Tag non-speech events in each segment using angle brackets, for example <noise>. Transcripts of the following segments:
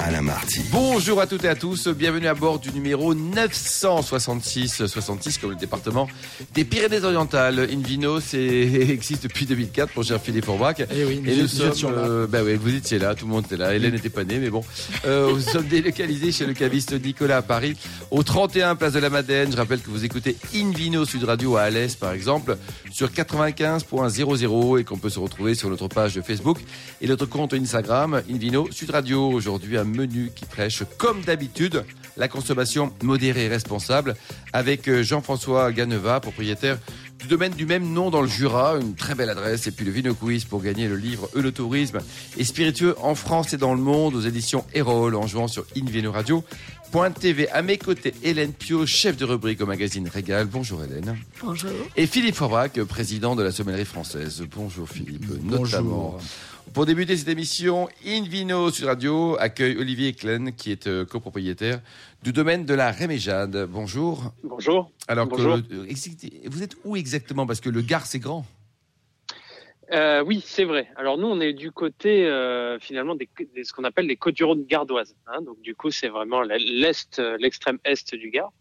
Alain Marty. Bonjour à toutes et à tous, bienvenue à bord du numéro 966, 66 comme le département des Pyrénées-Orientales. Invino, c'est <laughs> existe depuis 2004, mon cher Philippe Forbach. Eh oui, et nous nous étions sommes, euh, bah oui, vous étiez là, tout le monde était là. Hélène n'était pas née, mais bon. Euh, nous sommes délocalisés chez le caviste Nicolas à Paris, au 31 place de la Madeleine. Je rappelle que vous écoutez Invino Sud Radio à Alès, par exemple, sur 95.00 et qu'on peut se retrouver sur notre page Facebook et notre compte Instagram Invino Sud Radio. Aujourd'hui, un menu qui prêche, comme d'habitude, la consommation modérée et responsable avec euh, Jean-François Ganeva, propriétaire du domaine du même nom dans le Jura, une très belle adresse, et puis le Vino Quiz pour gagner le livre Eulotourisme et spiritueux en France et dans le monde aux éditions Erol en jouant sur invinoradio.tv. À mes côtés, Hélène Pio, chef de rubrique au magazine Régal. Bonjour Hélène. Bonjour. Et Philippe Forbach, président de la sommellerie française. Bonjour Philippe, Bonjour. notamment. Pour débuter cette émission, Invino Sud Radio accueille Olivier Klein, qui est euh, copropriétaire du domaine de la Réméjade. Bonjour. Bonjour. Alors, Bonjour. euh, vous êtes où exactement? Parce que le Gard, c'est grand. Euh, oui, c'est vrai. Alors nous, on est du côté euh, finalement des, des- ce qu'on appelle les côtes du Rhône gardoises. hein. Donc du coup, c'est vraiment l'est, l'extrême est du Gard.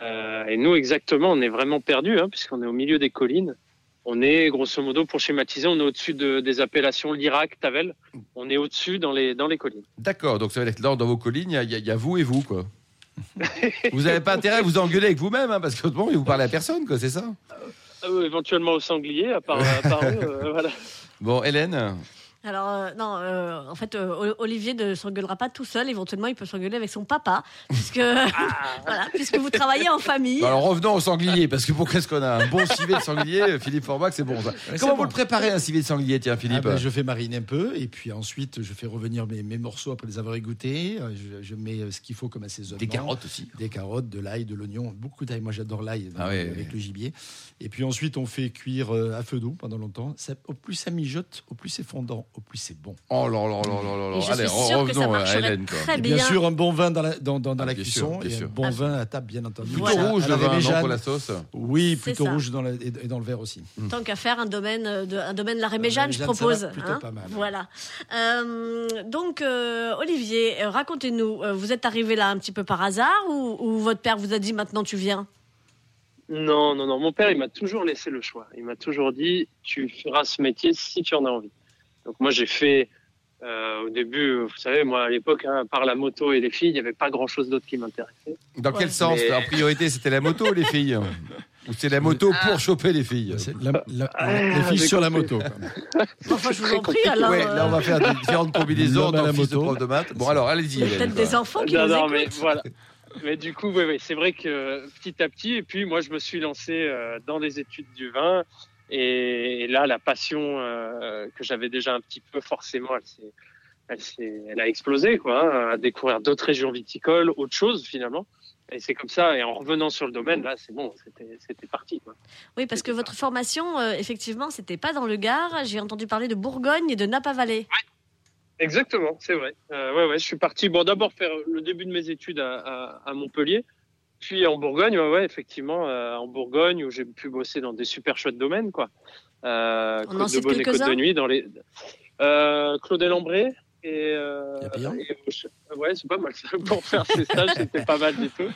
Euh, et nous, exactement, on est vraiment perdus, hein, puisqu'on est au milieu des collines. On est, grosso modo, pour schématiser, on est au-dessus de- des appellations Lirac, Tavel. On est au-dessus dans les dans les collines. D'accord, donc ça veut dire que là, dans vos collines, il y a- y, y vous et vous, quoi. vous n'avez pas intérêt à vous engueuler avec vous-même, hein, parce que autrement, vous parlez à personne, quoi, c'est ça? Euh, éventuellement au sanglier, à part, à part <laughs> eux, euh, voilà. Bon, Hélène? Alors, euh, non, euh, en fait, euh, Olivier ne s'engueulera pas tout seul. Éventuellement, il peut s'engueuler avec son papa, puisque, <laughs> <laughs> voilà, puisque vous travaillez en famille. Alors revenons au sanglier, parce que pour qu'est-ce qu'on a un bon civet de sanglier, Philippe Forbach, c'est bon ça. Comment vous bon. le préparez un civet de sanglier, tiens Ah Philippe ben, je fais mariner un peu et puis ensuite je fais revenir mes, mes morceaux après les avoir égouttés. Je, je mets ce qu'il faut comme assaisonnement. Des carottes aussi. Des carottes, de l'ail, de l'oignon, beaucoup d'ail. Moi j'adore l'ail Ah oui, avec oui. le gibier. Et puis ensuite on fait cuire à feu doux pendant longtemps. Ça- au plus ça mijote, au plus c'est fondant, au plus c'est bon. Oh là là là là là là. Allez, suis sûre que ça revenons à Hélène. Quoi. très Et bien. bien sûr un bon vin dans la, dans, dans, dans Ah, la cuisson sûr, et sûr. un bon Ah. vin à table bien entendu. Plutôt Voilà. rouge le la vin, non, Réméjade. pour la sauce Oui, plutôt rouge dans la- et dans le verre aussi. Tant qu'à faire un domaine, euh, de, un domaine la Réméjane, je propose. va plutôt hein. pas mal. Voilà. Euh, donc, euh, Olivier, racontez-nous, vous êtes arrivé là un petit peu par hasard ou, ou votre père vous a dit maintenant tu viens? Non, non, non. Mon père, il m'a toujours laissé le choix. Il m'a toujours dit, tu feras ce métier si tu en as envie. Donc moi, j'ai fait, euh, au début, vous savez, moi, à l'époque, hein, par la moto et les filles, il n'y avait pas grand-chose d'autre qui m'intéressait. Dans quel Ouais. sens Mais- En priorité, c'était la moto, les filles <laughs> Ou c'est la moto pour choper les filles C'est la- la- Ah, les filles sur la moto. <laughs> Enfin, je vous en prie, alors. Ouais, euh, là on va faire des différentes combinaisons dans la de moto. prof de maths. Bon alors, allez-y. il y a Hélène, peut-être des enfants qui Non, nous non, mais voilà. Mais du coup, c'est vrai que petit à petit, et puis moi, je me suis lancé euh, dans les études du vin. Et, là, la passion euh, que j'avais déjà un petit peu, forcément, elle, s'est, elle, elle a explosé, quoi, hein, à découvrir d'autres régions viticoles, autre chose finalement. Et c'est comme ça. Et en revenant sur le domaine, là, c'est bon, c'était, parti. Quoi. Oui, parce que votre formation, euh, effectivement, c'était pas dans le Gard. J'ai entendu parler de Bourgogne et de Napa-Vallée. Exactement, c'est vrai. Euh, ouais, ouais, je suis parti. Bon, d'abord faire le début de mes études à, à, à Montpellier, puis en Bourgogne. Ouais, ouais, effectivement, euh, en Bourgogne où j'ai pu bosser dans des super chouettes domaines, quoi. Euh, On en Côte de cite Beaune et Côte quelques-uns de Nuit dans les. Euh, Claude Lambray et. Euh, et- ouais, c'est pas mal ça. Pour faire ces stages, c'était pas mal du tout.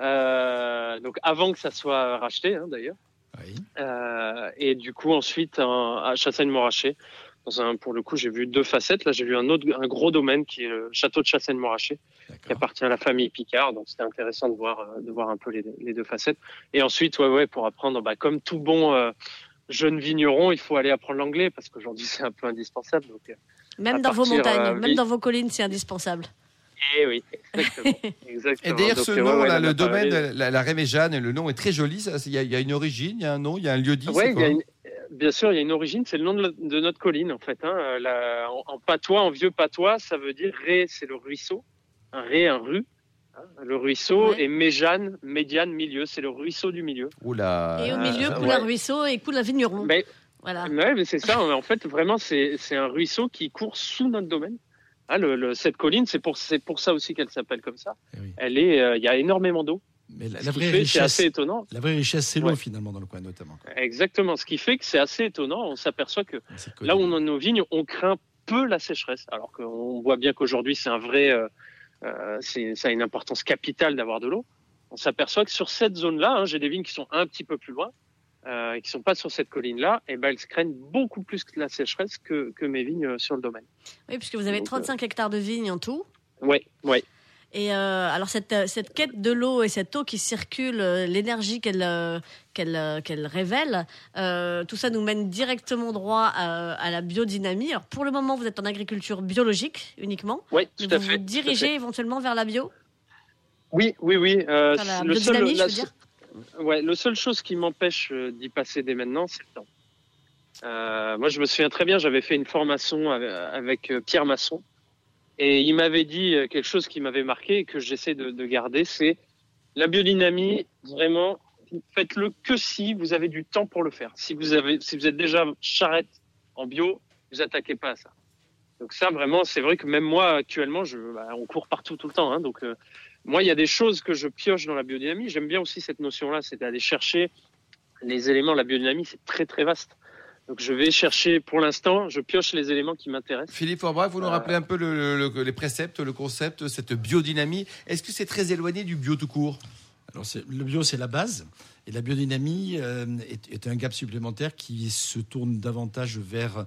Euh, donc avant que ça soit racheté, hein, d'ailleurs. Oui. Euh, et du coup, ensuite, à Chassagne-Montrachet, dans un, pour le coup, j'ai vu deux facettes. Là, j'ai vu un autre, un gros domaine qui est le château de Chassagne-Montrachet, qui appartient à la famille Picard. Donc, c'était intéressant de voir, euh, de voir un peu les, les deux facettes. Et ensuite, ouais, ouais, pour apprendre, bah, comme tout bon euh, jeune vigneron, il faut aller apprendre l'anglais parce qu'aujourd'hui, <laughs> c'est un peu indispensable. Donc, euh, Même dans vos montagnes, euh, même oui. dans vos collines, c'est indispensable. eh oui, exactement. <laughs> Et d'ailleurs, ce ouais, nom, ouais, là, la le domaine, la, la Réméjane, le nom est très joli. Il y, y a une origine, il y a un nom, il y a un lieu dit. C'est il y a une- bien sûr, il y a une origine, c'est le nom de, la- de notre colline en fait. Hein. La- en, en patois, en vieux patois, ça veut dire ré, c'est le ruisseau, un ré, un rue. hein, Le ruisseau Ouais. et méjane, médiane, milieu, c'est le ruisseau du milieu. Oula. Et au Ah, milieu, ça, coule ouais. un ruisseau et coule un vigneron. Mais, Voilà. ouais, mais c'est ça. En fait, vraiment, c'est c'est un ruisseau qui court sous notre domaine. Hein, le, le- cette colline, c'est pour, c'est pour ça aussi qu'elle s'appelle comme ça. Eh oui. Elle est, euh, il y a énormément d'eau. Mais la, vraie fait, c'est richesse, assez étonnant. la vraie richesse, c'est l'eau Ouais. finalement dans le coin notamment. quoi. Exactement. Ce qui fait que c'est assez étonnant. On s'appelle que là où on a nos vignes, on craint peu la sécheresse. Alors qu'on voit bien qu'aujourd'hui, c'est un vrai, euh, euh, c'est, ça a une importance capitale d'avoir de l'eau. On s'aperçoit que sur cette zone-là, hein, j'ai des vignes qui sont un petit peu plus loin, euh, et qui sont pas sur cette colline-là, et ben elles craignent beaucoup plus que la sécheresse que, que mes vignes euh, sur le domaine. Oui, puisque vous avez Donc, 35 hectares de vignes en tout. Ouais, ouais. Et euh, alors cette, euh, cette quête de l'eau et cette eau qui circule, euh, l'énergie qu'elle qu'elle qu'elle révèle, euh, tout ça nous mène directement droit à, à la biodynamie. Alors pour le moment, vous êtes en agriculture biologique uniquement. Oui, tout à vous fait. vous dirigez éventuellement vers la bio, Oui, oui, oui. euh, la le seul, biodynamie, je la veux dire? Ouais, la seule chose qui m'empêche d'y passer dès maintenant, c'est le temps. Euh, moi, je me souviens très bien, j'avais fait une formation avec, avec, Pierre Masson, et il m'avait dit euh, quelque chose qui m'avait marqué et que j'essaie de, de garder, c'est la biodynamie. Vraiment, faites-le que si vous avez du temps pour le faire. Si vous avez, si vous êtes déjà charrette en bio, vous attaquez pas à ça. Donc ça, vraiment, c'est vrai que même moi actuellement, je, bah, on court partout tout le temps, hein, donc. euh, moi, il y a des choses que je pioche dans la biodynamie. J'aime bien aussi cette notion-là, c'est d'aller chercher les éléments. La biodynamie, c'est très très vaste. Donc, je vais chercher, pour l'instant, je pioche les éléments qui m'intéressent. Philippe Forbrac, vous nous Euh, rappelez un peu le- le- les préceptes, le concept, cette biodynamie. Est-ce que c'est très éloigné du bio tout court? Alors le bio, c'est la base. Et la biodynamie euh, est, un gap supplémentaire qui se tourne davantage vers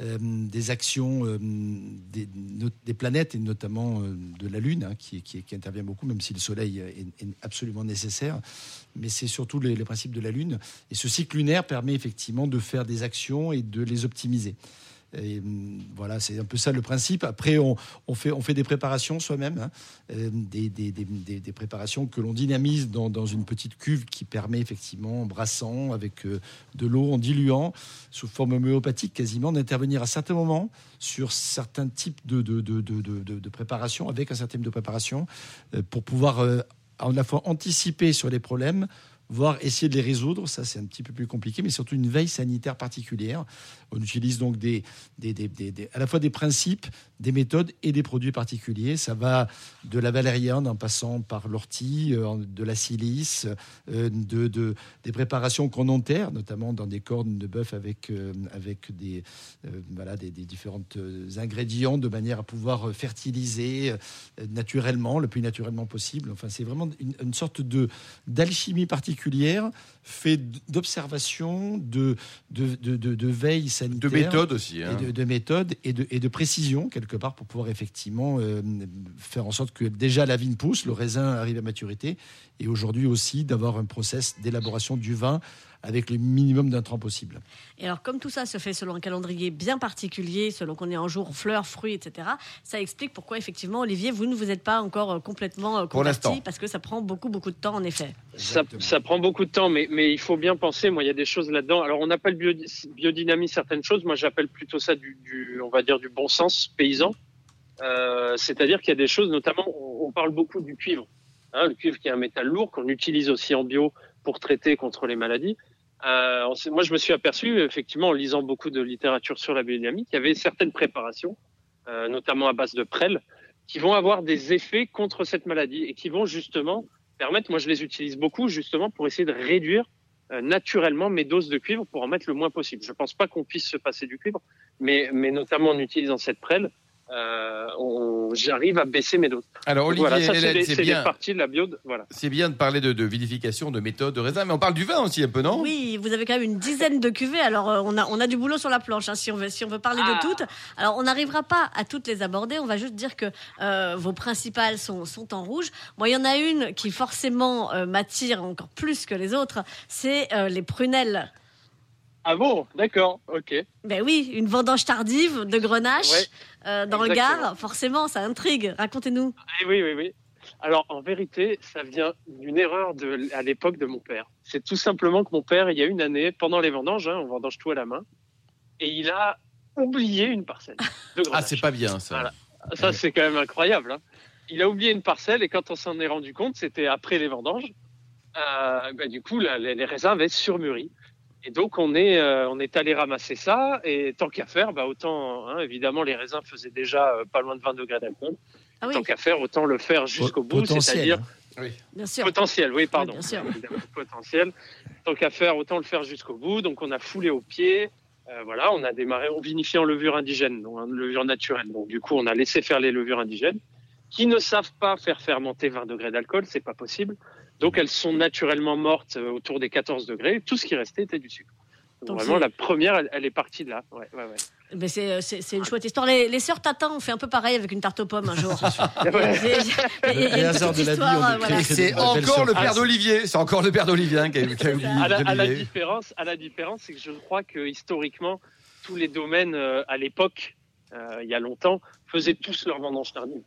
euh, des actions euh, des, planètes et notamment de la Lune, hein, qui, intervient beaucoup, même si le Soleil est, est absolument nécessaire. Mais c'est surtout les, les principes de la Lune. Et ce cycle lunaire permet effectivement de faire des actions et de les optimiser. Et, hum, voilà, c'est un peu ça le principe. Après, on, fait, des préparations soi-même, hein, euh, des, préparations que l'on dynamise dans, une petite cuve qui permet effectivement, en brassant avec euh, de l'eau, en diluant, sous forme homéopathique quasiment, d'intervenir à certains moments sur certains types de, de, de, préparations, avec un certain type de préparation, euh, pour pouvoir à la fois anticiper sur les problèmes, voire essayer de les résoudre. Ça, c'est un petit peu plus compliqué, mais surtout une veille sanitaire particulière. On utilise donc des, des, des- des- à la fois des principes, des méthodes et des produits particuliers. Ça va de la valériane en passant par l'ortie, euh, de la silice, euh, de, de- des préparations qu'on enterre, notamment dans des cornes de bœuf avec, euh, avec des, voilà, des, différents ingrédients de manière à pouvoir fertiliser naturellement, le plus naturellement possible. Enfin, c'est vraiment une, une sorte d'alchimie particulière, fait d'observation, de, de, de, de- de veille De sanitaire. méthode aussi. hein. Et de, de méthode et de, et de précision, quelque part, pour pouvoir effectivement euh, faire en sorte que déjà la vigne pousse, le raisin arrive à maturité, et aujourd'hui aussi d'avoir un process d'élaboration du vin avec le minimum d'intrants possible. Et alors, comme tout ça se fait selon un calendrier bien particulier, selon qu'on est en jour fleurs, fruits, etc., ça explique pourquoi, effectivement, Olivier, vous ne vous êtes pas encore euh, complètement euh, Pour converti, parce que ça prend beaucoup, beaucoup de temps, en effet. Ça, prend beaucoup de temps, mais, mais il faut bien penser. Moi, il y a des choses là-dedans. Alors, on appelle bio, biodynamie certaines choses. Moi, j'appelle plutôt ça du, du, on va dire, du bon sens paysan. Euh, C'est-à-dire qu'il y a des choses, notamment, on, on parle beaucoup du cuivre. Hein, le cuivre qui est un métal lourd qu'on utilise aussi en bio pour traiter contre les maladies. Euh, moi, je me suis aperçu, effectivement, en lisant beaucoup de littérature sur la biodynamie, qu'il y avait certaines préparations, euh, notamment à base de prêle, qui vont avoir des effets contre cette maladie et qui vont justement permettre, moi je les utilise beaucoup justement pour essayer de réduire euh, naturellement mes doses de cuivre pour en mettre le moins possible. Je pense pas qu'on puisse se passer du cuivre, mais, mais notamment en utilisant cette prêle, euh, on- j'arrive à baisser mes doses. Alors Olivier, voilà, ça c'est bien. parties de la bio. Voilà. C'est bien de parler de, de vinification, de méthode, de raisin, mais on parle du vin aussi un peu, non? Oui, vous avez quand même une dizaine de cuvées, alors euh, on, a, on a du boulot sur la planche, hein, si, on veut, si on veut parler Ah. de toutes. Alors, on n'arrivera pas à toutes les aborder, on va juste dire que euh, vos principales sont, sont en rouge. Moi, il y en a une qui forcément euh, m'attire encore plus que les autres, c'est euh, les prunelles. Ah bon, d'accord, ok. Ben oui, une vendange tardive de Grenache Ouais, euh, dans le. Gard, forcément, ça intrigue. Racontez-nous. Eh oui, oui, oui. Alors, en vérité, ça vient d'une erreur de, à l'époque de mon père. C'est tout simplement que mon père, il y a une année, pendant les vendanges, hein, on vendange tout à la main, et il a oublié une parcelle de <laughs> Ah, Grenache. c'est pas bien ça. Voilà. Ça, c'est quand même incroyable. hein. Il a oublié une parcelle et quand on s'en est rendu compte, c'était après les vendanges. Euh, bah, du coup, là, les, les raisins avaient surmûri. Et donc, on est, euh, on est allé ramasser ça. Et tant qu'à faire, bah, autant, hein, évidemment, les raisins faisaient déjà euh, pas loin de 20 degrés d'alcool. Ah oui, Tant qu'à faire, autant le faire jusqu'au bout, c'est-à-dire hein. bien sûr. potentiel. Oui, pardon. bien sûr. Évidemment, potentiel. Tant qu'à faire, autant le faire jusqu'au bout. Donc, on a foulé au pied. Euh, voilà, on a démarré, on vinifiait en levure indigène, donc en levure naturelle. Donc du coup, on a laissé faire les levures indigènes qui ne savent pas faire fermenter 20 degrés d'alcool, c'est pas possible. Donc elles sont naturellement mortes euh, autour des 14 degrés. Tout ce qui restait était du sucre. Donc, Donc, vraiment, la première, elle, elle est partie de là. Ouais, ouais, ouais. Mais c'est, c'est, c'est une chouette histoire. Les, les sœurs Tatin ont fait un peu pareil avec une tarte aux pommes un jour. <laughs> C'est- <laughs> euh, encore le père d'Olivier. C'est encore le père d'Olivier hein, qui a, qui a oublié à, la, à la d'Olivier. différence, à la différence, c'est que je crois que historiquement, tous les domaines euh, à l'époque, euh, il y a longtemps, faisaient tous leur vendange tardive.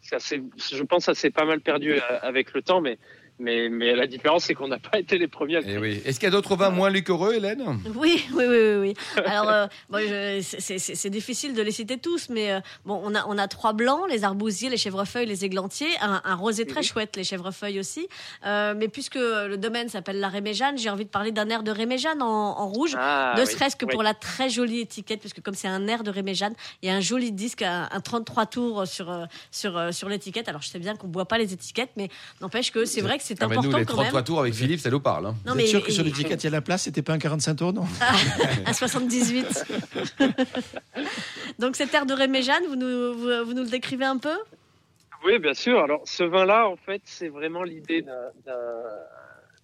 Ça, c'est- je pense que ça s'est pas mal perdu euh, avec le temps, mais, mais, mais la différence, c'est qu'on n'a pas été les premiers à le Eh oui. Est-ce qu'il y a d'autres vins moins liquoreux, Hélène? Oui, oui, oui, oui. oui. Alors, euh, bon, je- c'est- c'est c'est- c'est difficile de les citer tous, mais euh, bon, on a, on a trois blancs, les arbousiers, les chèvrefeuilles, les églantiers, un, un rosé très chouette, les chèvrefeuilles aussi. Euh, mais puisque le domaine s'appelle la Réméjane, j'ai envie de parler d'un air de Réméjane en, en rouge. Ah, ne oui, serait-ce que oui. pour la très jolie étiquette, puisque comme c'est un air de Réméjane, il y a un joli disque, un, un 33 tours sur, euh, sur, sur l'étiquette. Alors je sais bien qu'on ne voit pas les étiquettes, mais n'empêche que c'est vrai que c'est Ah, mais important nous, les quand même. 33 tours avec Philippe, ça nous parle. hein. Non, Vous êtes sûr que sur l'étiquette, il y a la place C'était pas un 45 tours, non un 78. <laughs> Donc cet air de Réméjane, vous nous, vous, vous nous le décrivez un peu? Oui, bien sûr. Alors, ce vin-là, en fait, c'est vraiment l'idée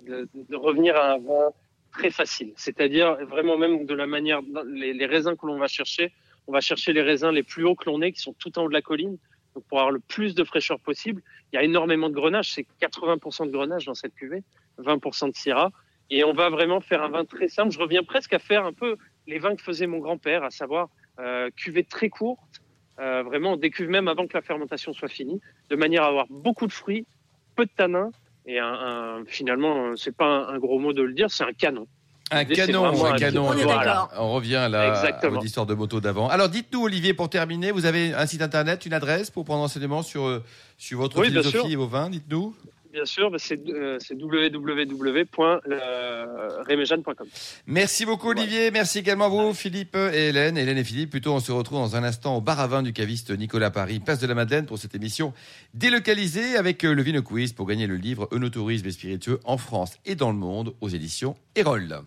de, de revenir à un vin très facile. C'est-à-dire vraiment même de la manière, les, les raisins que l'on va chercher, on va chercher les raisins les plus hauts que l'on ait, qui sont tout en haut de la colline, donc pour avoir le plus de fraîcheur possible. Il y a énormément de grenache, c'est 80% de grenache dans cette cuvée, 20% de syrah, et on va vraiment faire un vin très simple. Je reviens presque à faire un peu les vins que faisait mon grand-père, à savoir euh, cuvée très courte, euh, vraiment on décuve même avant que la fermentation soit finie, de manière à avoir beaucoup de fruits, peu de tanins, et un, un- finalement, euh, pas un gros mot de le dire, c'est un canon. Un canon, un canon. On Voilà. revient à, la, à Exactement. votre histoire de moto d'avant. Alors dites-nous, Olivier, pour terminer, vous avez un site internet, une adresse pour prendre enseignement sur, euh, sur votre Oui, philosophie et vos vins, dites-nous. Bien sûr, bah, c'est euh, www.remejane.com. Merci beaucoup Olivier, merci également à vous Philippe et Hélène. Hélène et Philippe, plutôt on se retrouve dans un instant au bar à vin du caviste Nicolas Paris, place de la Madeleine pour cette émission délocalisée avec euh, le Vino Quiz pour gagner le livre Eunotourisme et spiritueux en France et dans le monde aux éditions Erol.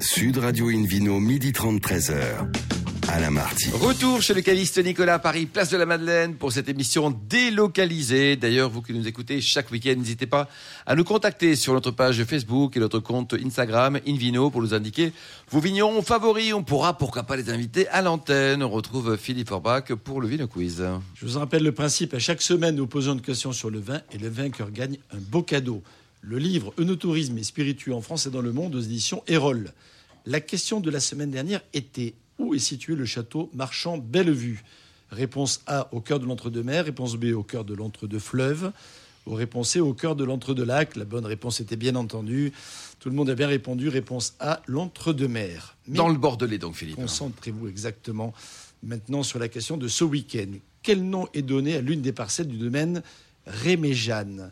Sud Radio Invino, midi 30, 13h. Alain Marty. Retour chez le caviste Nicolas Paris, place de la Madeleine pour cette émission délocalisée. D'ailleurs, vous qui nous écoutez chaque week-end, n'hésitez pas à nous contacter sur notre page Facebook et notre compte Instagram Invino pour nous indiquer vos vignerons favoris. On pourra, pourquoi pas, les inviter à l'antenne. On retrouve Philippe Forbach pour le Vino Quiz. Je vous rappelle le principe. À chaque semaine, nous posons une question sur le vin et le vainqueur gagne un beau cadeau. Le livre Eunotourisme et spiritueux en France et dans le monde aux éditions Erol. La question de la semaine dernière était où est situé le château marchand Bellevue? Réponse A au cœur de l'entre-deux-mers, réponse B au cœur de l'entre-deux-fleuves, ou réponse C au cœur de l'entre-deux-lacs. La bonne réponse était bien entendu. Tout le monde a bien répondu. Réponse A, l'entre-deux-mers. Dans le Bordelais, donc, Philippe. Concentrez-vous exactement maintenant sur la question de ce week-end. Quel nom est donné à l'une des parcelles du domaine Réméjane,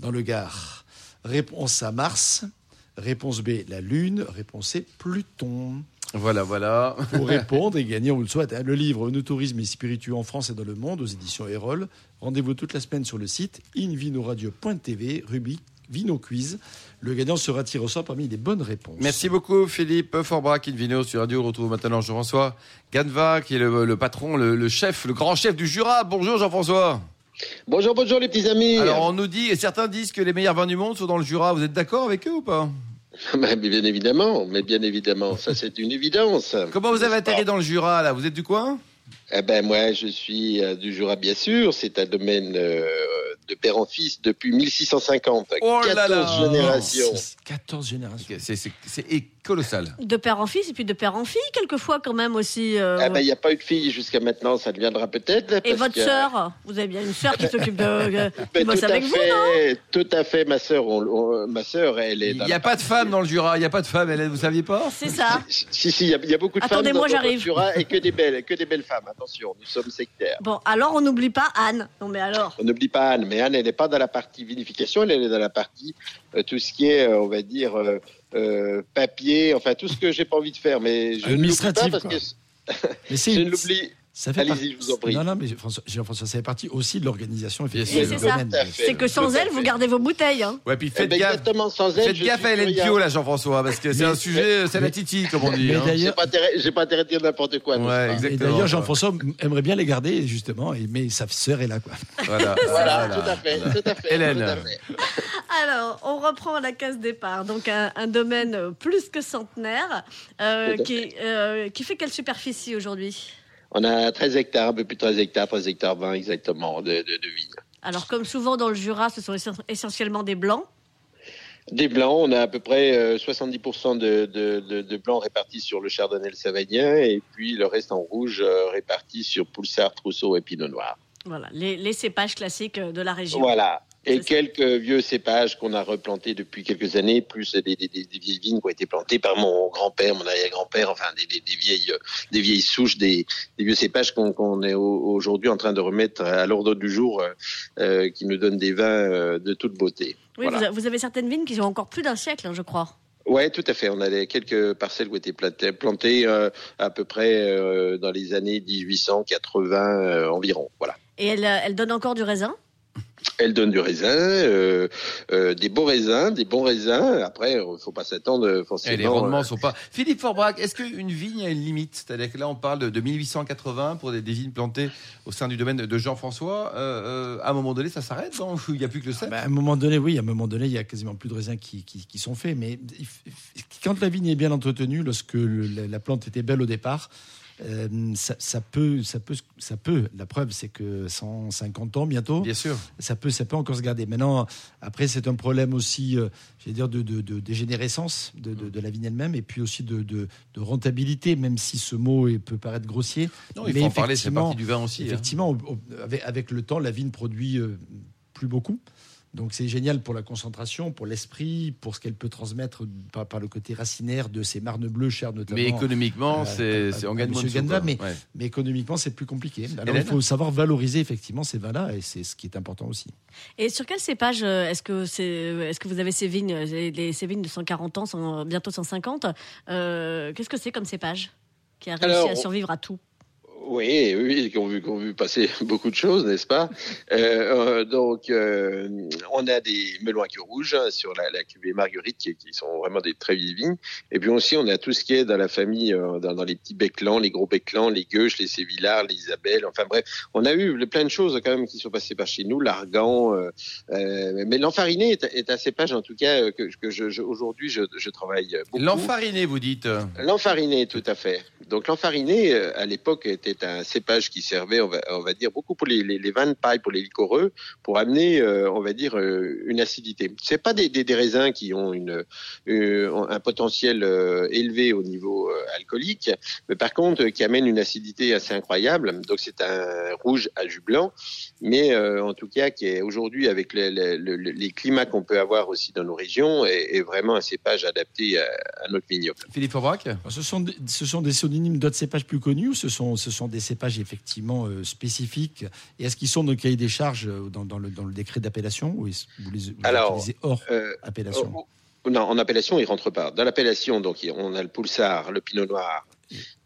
dans le Gard Réponse A, Mars. Réponse B, la Lune. Réponse C, Pluton. Voilà, voilà. Pour <laughs> répondre et gagner, on vous le souhaite, hein, le livre Nos tourisme et spiritueux en France et dans le monde aux éditions Erol. Rendez-vous toute la semaine sur le site invinoradio.tv, rubrique Vino Quiz. Le gagnant sera tiré au sort parmi les bonnes réponses. Merci beaucoup Philippe Forbach, Invino sur Radio. On retrouve maintenant Jean-François Ganva, qui est le, le patron, le, le chef, le grand chef du Jura. Bonjour Jean-François. Bonjour, bonjour les petits amis. Alors on nous dit, et certains disent que les meilleurs vins du monde sont dans le Jura. Vous êtes d'accord avec eux ou pas? <laughs> Mais bien évidemment, mais bien évidemment, ça c'est une évidence. Comment vous avez atterri dans le Jura là? Vous êtes du coin? Eh ben moi, je suis euh, du Jura, bien sûr. C'est un domaine euh, de père en fils depuis 1650. Oh là 14 là. générations. 14 générations. C'est- colossal. De père en fils et puis de père en fille, quelquefois quand même aussi. euh, Ah ben, il n'y a pas eu de fille jusqu'à maintenant, ça deviendra peut-être. Et parce votre que- sœur Vous avez bien une sœur qui s'occupe de. euh, <laughs> qui Ben, bosse avec vous, non? tout à fait, ma sœur, on- on- ma sœur, elle est. Il n'y a pas de femme dans le Jura. Il n'y a pas de femme. Hélène, vous saviez pas? C'est ça. Si, si, il y, a- il y a beaucoup de femmes Attendez-moi, dans le Jura et que des belles, que des belles femmes. Attention, nous sommes sectaires. Bon, alors on n'oublie pas Anne. Non, mais alors On n'oublie pas Anne, mais Anne, elle n'est pas dans la partie vinification, elle est dans la partie euh, tout ce qui est, euh, on va dire, euh, papier, enfin tout ce que j'ai pas envie de faire, mais je ne l'oublie pas parce quoi. que Mais <laughs> je ne l'oublie. Ça fait Allez-y, je vous en prie. Non, non, mais François, Jean-François, ça fait partie aussi de l'organisation. Effectivement, C'est ça. domaine. Tout à fait. C'est que sans à elle, vous gardez vos bouteilles. hein. Ouais, puis Eh faites ben, gaffe. Exactement, sans elle. Faites gaffe à Hélène. Pio, là, Jean-François, parce que c'est un sujet, c'est la titi, comme on dit. mais hein. d'ailleurs- J'ai pas intérêt, j'ai pas intérêt de dire n'importe quoi. Ouais, Et exactement. d'ailleurs, Jean-François aimerait bien les garder, justement, et- mais sa sœur est là. Quoi. Voilà. <laughs> Voilà, Voilà. tout à fait, tout à fait. Hélène. tout à fait. <laughs> Alors, on reprend la case départ. Donc, un, un domaine plus que centenaire euh, à qui, euh, qui fait quelle superficie aujourd'hui? On a 13 hectares, un peu plus de 13 hectares, 13 hectares 20 exactement de, de, de vignes. Alors, comme souvent dans le Jura, ce sont essen- essentiellement des blancs? Des blancs, on a à peu près euh, 70% de, de, de, de blancs répartis sur le chardonnay et le savagnin, et puis le reste en rouge euh, réparti sur Poulsard, Trousseau et Pinot Noir. Voilà, les, les cépages classiques euh, de la région. Voilà. Et quelques vieux cépages qu'on a replantés depuis quelques années, plus des, des, des, vieilles vignes qui ont été plantées par mon grand-père, mon arrière-grand-père, enfin des, des, des vieilles, euh, des vieilles souches, des, vieux cépages qu'on qu'on est au- aujourd'hui en train de remettre à l'ordre du jour, euh, euh, qui nous donnent des vins de toute beauté. Oui, Voilà. vous, avez certaines vignes qui ont encore plus d'un siècle, hein, je crois. Ouais, tout à fait. On a quelques parcelles qui ont été plantées, euh, à peu près euh, dans les années 1880 euh, environ. Voilà. Et elles, euh, elles donnent encore du raisin? Elle donne du raisin, euh, euh, des beaux raisins, des bons raisins. Après, il faut pas s'attendre forcément. les rendements euh, sont pas. Philippe Forbrac, est-ce qu'une vigne a une limite? C'est-à-dire que là, on parle de, de 1880 pour des, des vignes plantées au sein du domaine de Jean-François. Euh, euh, à un moment donné, ça s'arrête <laughs> Il n'y a plus que le sel? Bah, à un moment donné, oui, à un moment donné, il y a quasiment plus de raisins qui, qui, qui sont faits. Mais quand la vigne est bien entretenue, lorsque le- la, la plante était belle au départ, euh, ça, ça peut, ça peut, ça peut. La preuve, c'est que 150 ans bientôt, Bien sûr. ça peut, ça peut encore se garder. Maintenant, après, c'est un problème aussi, euh, j'allais dire, de, de, de dégénérescence de, la vigne elle-même, et puis aussi de, rentabilité, même si ce mot peut paraître grossier. Non, il Mais faut en parler, c'est partie du vin aussi. hein. Effectivement, avec le temps, la vigne produit euh, plus beaucoup. Donc c'est génial pour la concentration, pour l'esprit, pour ce qu'elle peut transmettre par, par le côté racinaire de ces marnes bleues chères notamment. Mais économiquement, euh, c'est euh, euh, gagne moins de Ganda, mais- Ouais. Mais économiquement, c'est plus compliqué. Alors il faut savoir valoriser effectivement ces vins-là, et c'est ce qui est important aussi. Et sur quel cépage euh, est-ce que, c'est, est-ce que vous avez ces vignes euh, les, Ces vignes de 140 ans, sont bientôt 150. euh, qu'est-ce que c'est comme cépage qui a réussi Alors, à on- survivre à tout? Oui, oui, qui ont vu, qui ont vu passer <laughs> beaucoup de choses, n'est-ce pas? Euh, euh, Donc, euh, on a des melons à queue rouge hein, sur la, la cuvée Marguerite, qui, qui sont vraiment des très vieilles vignes. Et puis aussi, on a tout ce qui est dans la famille, euh, dans, dans les petits beclans, les gros beclans, les gueuches, les sévillards, les isabelles. Enfin bref, on a eu plein de choses quand même qui sont passées par chez nous, l'argan. euh, euh, mais l'enfariné est, est un cépage, en tout cas, que, que je, je- aujourd'hui je, je travaille beaucoup. L'enfariné, vous dites? L'enfariné, tout à fait. Donc l'enfariné, à l'époque, était un cépage qui servait, on va, on va dire, beaucoup pour les, les, les vins de paille, pour les liquoreux, pour amener, euh, on va dire, euh, une acidité. C'est pas des, des, des raisins qui ont une, euh, un potentiel euh, élevé au niveau euh, alcoolique, mais par contre, euh, qui amènent une acidité assez incroyable. Donc c'est un rouge à jus blanc, mais euh, en tout cas qui est aujourd'hui, avec les, les, les- les climats qu'on peut avoir aussi dans nos régions, est, est vraiment un cépage adapté à, à notre vignoble. Philippe Alors, ce, sont des, ce sont des synonymes d'autres cépages plus connus ou ce sont, ce sont des cépages effectivement euh, spécifiques Et est-ce qu'ils sont dans le cahier des charges euh, dans, dans le, dans le décret d'appellation ou vous les, vous les Alors, utilisez hors Euh, appellation? Oh, oh, Non, en appellation, il rentre pas. Dans l'appellation, donc, on a le Poulsard, le Pinot Noir,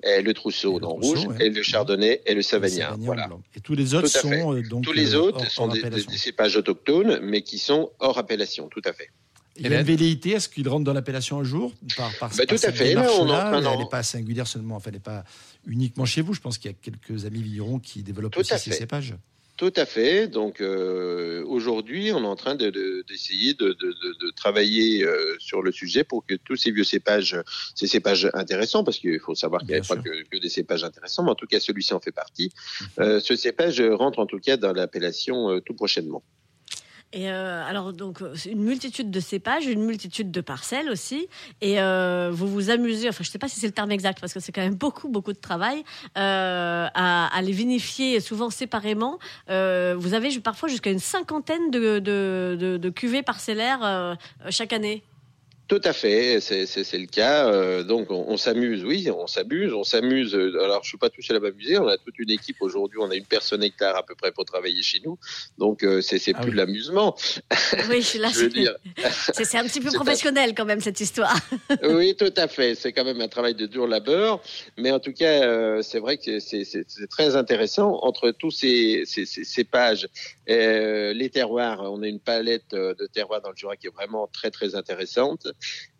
et le Trousseau dans rouge, ouais. et le Chardonnay et le Savagnin. Voilà. Et tous les autres sont euh, donc Tous les autres hors- sont hors des, des- appellation. des cépages autochtones, mais qui sont hors appellation, tout à fait. Il y a une velléité, est-ce qu'il rentre dans l'appellation un jour par, par, Bah, par tout à cette fait. Là, on est en démarche-là Elle n'est pas singulière seulement, enfin, elle n'est pas uniquement chez vous. Je pense qu'il y a quelques amis vignerons qui développent Tout aussi ces cépages. Tout à fait. Donc euh, aujourd'hui, on est en train de- de- d'essayer de, de, de- de travailler euh, sur le sujet pour que tous ces vieux cépages, ces cépages intéressants, parce qu'il faut savoir qu'il n'y a pas que, que des cépages intéressants, mais en tout cas celui-ci en fait partie. Euh, ce cépage rentre en tout cas dans l'appellation tout prochainement. Et euh, alors, donc, euh, une multitude de cépages, une multitude de parcelles aussi. Et euh, vous vous amusez, enfin, je ne sais pas si c'est le terme exact, parce que c'est quand même beaucoup, beaucoup de travail, euh, à, à les vinifier souvent séparément. Euh, vous avez parfois jusqu'à une cinquantaine de, de, de, de cuvées parcellaires euh, chaque année. Tout à fait, c'est le cas. Euh, donc on, s'amuse, oui, on s'amuse, on s'amuse. Alors je suis pas tout seul à m'amuser. On a toute une équipe aujourd'hui. On a une personne hectare à peu près pour travailler chez nous. Donc euh, c'est ah plus de l'amusement. Oui, là, <laughs> <laughs> c'est un petit peu professionnel quand même cette histoire. <laughs> oui, tout à fait. C'est quand même un travail de dur labeur, mais en tout cas, euh, c'est vrai que c'est très intéressant entre tous ces, ces, ces, pages. les terroirs, on a une palette de terroirs dans le Jura qui est vraiment très très intéressante.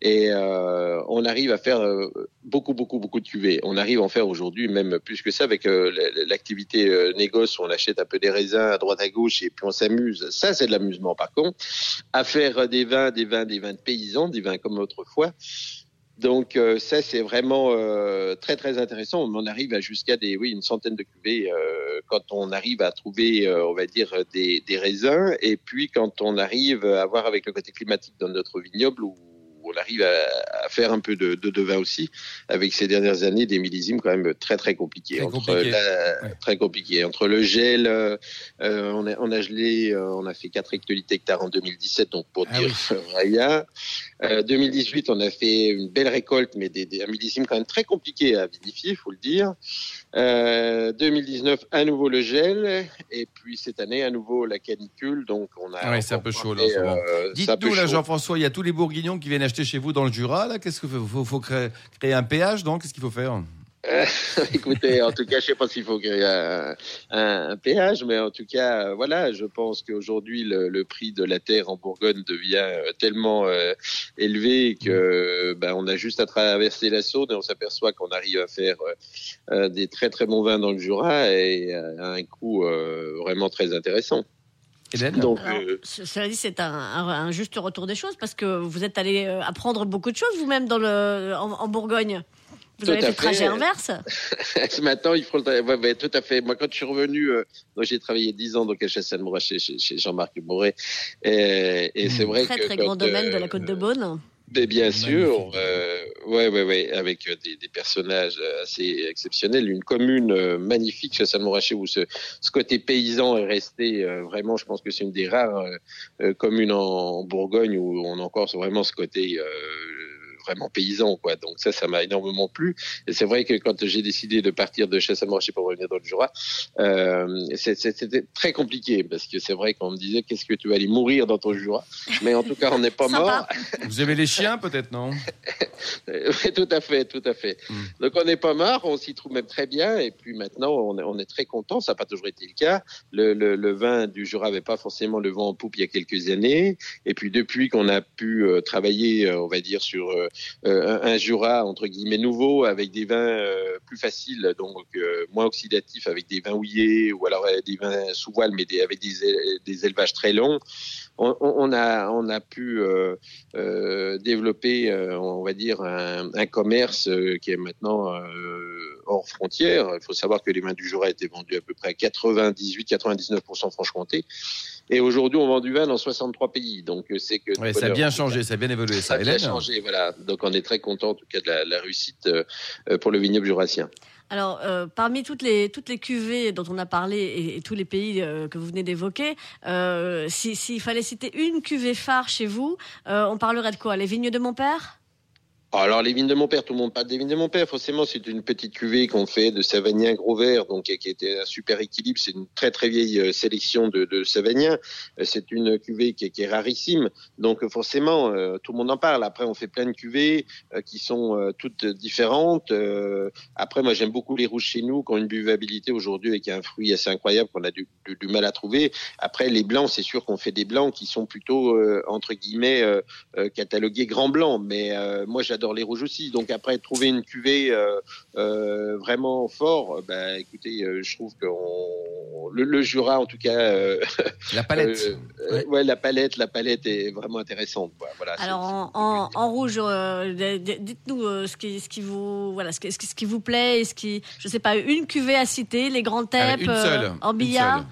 Et euh, on arrive à faire euh, beaucoup, beaucoup, beaucoup de cuvées. On arrive à en faire aujourd'hui même plus que ça avec euh, l'activité négoce où on achète un peu des raisins à droite à gauche et puis on s'amuse. Ça, c'est de l'amusement par contre. À faire des vins, des vins, des vins de paysans, des vins comme autrefois. Donc ça c'est vraiment très très intéressant. On arrive à jusqu'à des oui une centaine de cuvées quand on arrive à trouver on va dire des, des, raisins et puis quand on arrive à voir avec le côté climatique dans notre vignoble où on arrive à, faire un peu de, de, vin aussi, avec ces dernières années des millésimes quand même très très compliqués. Très, entre, très compliqué. Entre le gel, euh, on, a, on, a, gelé, euh, on a fait 4 hectolitres hectares en 2017, donc pour ah dire <laughs> rien. 2018, on a fait une belle récolte, mais des, des, un millésime quand même très compliqué à vinifier, il faut le dire. 2019, euh, à nouveau le gel, et puis cette année, à nouveau la canicule. Donc on a. Ah c'est un peu chaud là. Euh, Dites-nous là, Jean-François, il y a tous les Bourguignons qui viennent acheter chez vous dans le Jura. Là, qu'est-ce qu'il faut, créer, un péage donc Qu'est-ce qu'il faut faire <laughs> Écoutez, en tout cas, je sais pas s'il faut créer un, péage, mais en tout cas, euh, voilà, je pense qu'aujourd'hui, le, prix de la terre en Bourgogne devient euh, tellement euh, élevé que ben, on a juste à traverser la Saône et on s'aperçoit qu'on arrive à faire des très très bons vins dans le Jura et à un coût vraiment très intéressant. Donc, cela dit, c'est un, un, juste retour des choses parce que vous êtes allé apprendre beaucoup de choses vous-même dans le en Bourgogne. Vous avez fait le trajet inverse <laughs> Maintenant, il faut le tout à fait. Moi, quand je suis revenu, euh, j'ai travaillé 10 ans dans à chassagne chez, chez, Jean-Marc Bourré. Et, et c'est vrai très, que. Très, très grand domaine de la Côte de Beaune. Mais bien sûr, euh, ouais, ouais, ouais, avec des, des, personnages assez exceptionnels, une commune euh, magnifique, Chassagne-Montrachet, où ce, ce, côté paysan est resté euh, vraiment. Je pense que c'est une des rares euh, communes en, en, Bourgogne où on a encore vraiment ce côté vraiment paysan, quoi. Donc ça, ça m'a énormément plu. Et c'est vrai que quand j'ai décidé de partir de marché pour revenir dans le Jura, euh, c'était très compliqué parce que c'est vrai qu'on me disait qu'est-ce que tu vas aller mourir dans ton Jura? Mais en tout cas, on n'est pas mort. <laughs> Vous aimez les chiens, peut-être, non? <laughs> Oui, tout à fait, tout à fait. Hmm. Donc on n'est pas mort, on s'y trouve même très bien. Et puis maintenant, on est, on est très content. Ça n'a pas toujours été le cas. Le, le, le vin du Jura n'avait pas forcément le vent en poupe il y a quelques années. Et puis depuis qu'on a pu euh, travailler, euh, on va dire sur euh, euh, un, Jura entre guillemets nouveau avec des vins euh, plus faciles, donc euh, moins oxydatifs, avec des vins houillés ou alors des vins sous voile, mais des, avec des, des élevages très longs. On, on, a on a pu développer, on va dire, un, un commerce qui est maintenant hors frontières. Il faut savoir que les vins du Jura étaient vendus à peu près à 98-99% Franche-Comté. Et aujourd'hui, on vend du vin dans 63 pays. Donc, euh, c'est que. ça a bien changé, ça a bien évolué, ça. Ça a bien changé, voilà. Donc, on est très content, en tout cas, de la, la réussite euh, pour le vignoble jurassien. Alors, euh, parmi toutes les, toutes les cuvées dont on a parlé et, et tous les pays euh, que vous venez d'évoquer, euh, s'il si, fallait citer une cuvée phare chez vous, on parlerait de quoi? Les vignes de mon père? Alors les vignes de mon père, tout le monde parle des vignes de mon père. Forcément, c'est une petite cuvée qu'on fait de Savagnin Gros Vert, donc qui était un super équilibre. C'est une très très vieille euh, sélection de, de Savagnin. Euh, c'est une cuvée qui est, qui est, rarissime, donc forcément euh, tout le monde en parle. Après, on fait plein de cuvées qui sont toutes différentes. après, moi j'aime beaucoup les rouges chez nous, qui ont une buvabilité aujourd'hui et qui a un fruit assez incroyable qu'on a du, du, mal à trouver. Après, les blancs, c'est sûr qu'on fait des blancs qui sont plutôt entre guillemets catalogués grands blancs, mais moi j'adore les rouges aussi. Donc après, trouver une cuvée euh, euh, vraiment fort, bah, écoutez, euh, je trouve que le, Jura, en tout cas, la palette, ouais. la palette, la palette est vraiment intéressante. Voilà. Alors en, rouge, dites-nous ce qui, ce qui vous, voilà, ce qui, ce qui vous plaît, ce qui, je sais pas, une cuvée à citer, les grands thèpes, en billard.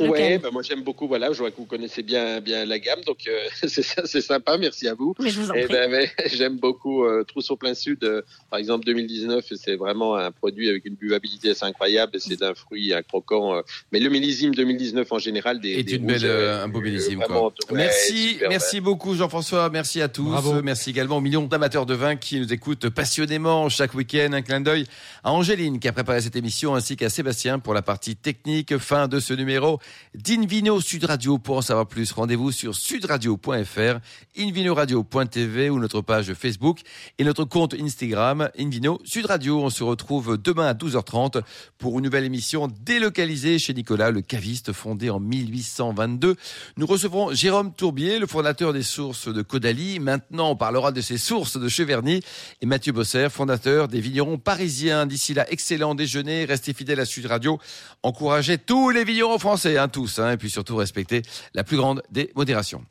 Ouais, bah moi j'aime beaucoup. Voilà, je vois que vous connaissez bien bien la gamme, donc euh, <laughs> c'est c'est sympa. Merci à vous. Mais je vous en Eh prie. ben, mais <laughs> j'aime beaucoup euh, Trousseau plein sud. euh, par exemple, 2019, c'est vraiment un produit avec une buvabilité assez incroyable. C'est d'un fruit, un croquant. euh, mais le millésime 2019 en général, des, Et des une rouges, belle, euh, euh, un beau euh, millésime. vraiment, Quoi. ouais, merci, super, merci beaucoup Jean-François, merci à tous. Bravo. Merci également aux millions d'amateurs de vin qui nous écoutent passionnément chaque week-end. Un clin d'œil à Angéline qui a préparé cette émission ainsi qu'à Sébastien pour la partie technique. Fin de ce numéro d'Invino Sud Radio. Pour en savoir plus, rendez-vous sur sudradio.fr, invinoradio.tv ou notre page Facebook et notre compte Instagram Invino Sud Radio. On se retrouve demain à 12h30 pour une nouvelle émission délocalisée chez Nicolas, le caviste fondé en 1822. Nous recevrons Jérôme Tourbier, le fondateur des sources de Caudalie. Maintenant, on parlera de ses sources de Cheverny et Mathieu Bosser, fondateur des vignerons parisiens. D'ici là, excellent déjeuner. Restez fidèles à Sud Radio. Encouragez tous les vignerons français, hein, tous, et puis surtout respectez la plus grande des modérations.